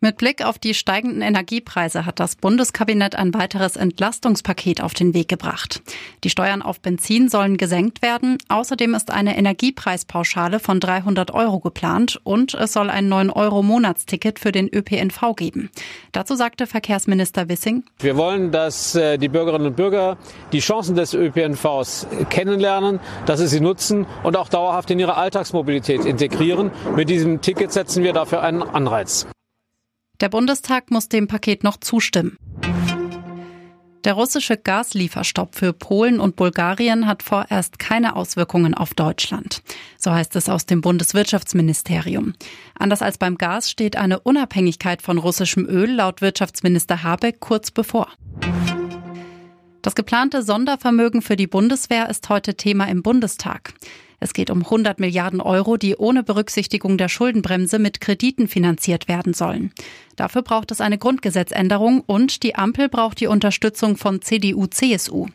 Mit Blick auf die steigenden Energiepreise hat das Bundeskabinett ein weiteres Entlastungspaket auf den Weg gebracht. Die Steuern auf Benzin sollen gesenkt werden. Außerdem ist eine Energiepreispauschale von 300 Euro geplant und es soll ein 9-Euro-Monatsticket für den ÖPNV geben. Dazu sagte Verkehrsminister Wissing. Wir wollen, dass äh, die Bürgerinnen und Bürger die Chancen des ÖPNVs kennenlernen, dass sie sie nutzen und auch dauerhaft in ihre Alltagsmobilität integrieren. Mit diesem Ticket setzen wir dafür einen Anreiz. Der Bundestag muss dem Paket noch zustimmen. Der russische Gaslieferstopp für Polen und Bulgarien hat vorerst keine Auswirkungen auf Deutschland. So heißt es aus dem Bundeswirtschaftsministerium. Anders als beim Gas steht eine Unabhängigkeit von russischem Öl laut Wirtschaftsminister Habeck kurz bevor. Das geplante Sondervermögen für die Bundeswehr ist heute Thema im Bundestag. Es geht um 100 Milliarden Euro, die ohne Berücksichtigung der Schuldenbremse mit Krediten finanziert werden sollen. Dafür braucht es eine Grundgesetzänderung und die Ampel braucht die Unterstützung von CDU, CSU.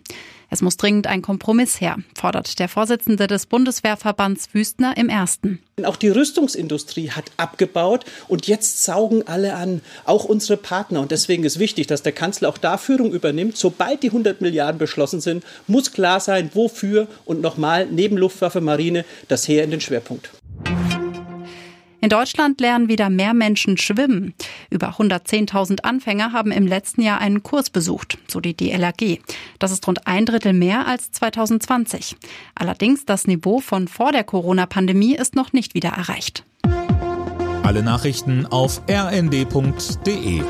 Es muss dringend ein Kompromiss her, fordert der Vorsitzende des Bundeswehrverbands Wüstner im ersten. Auch die Rüstungsindustrie hat abgebaut und jetzt saugen alle an, auch unsere Partner. Und deswegen ist wichtig, dass der Kanzler auch da Führung übernimmt. Sobald die 100 Milliarden beschlossen sind, muss klar sein, wofür und nochmal neben Luftwaffe, Marine das Heer in den Schwerpunkt. In Deutschland lernen wieder mehr Menschen schwimmen. Über 110.000 Anfänger haben im letzten Jahr einen Kurs besucht, so die DLRG. Das ist rund ein Drittel mehr als 2020. Allerdings das Niveau von vor der Corona-Pandemie ist noch nicht wieder erreicht. Alle Nachrichten auf rnd.de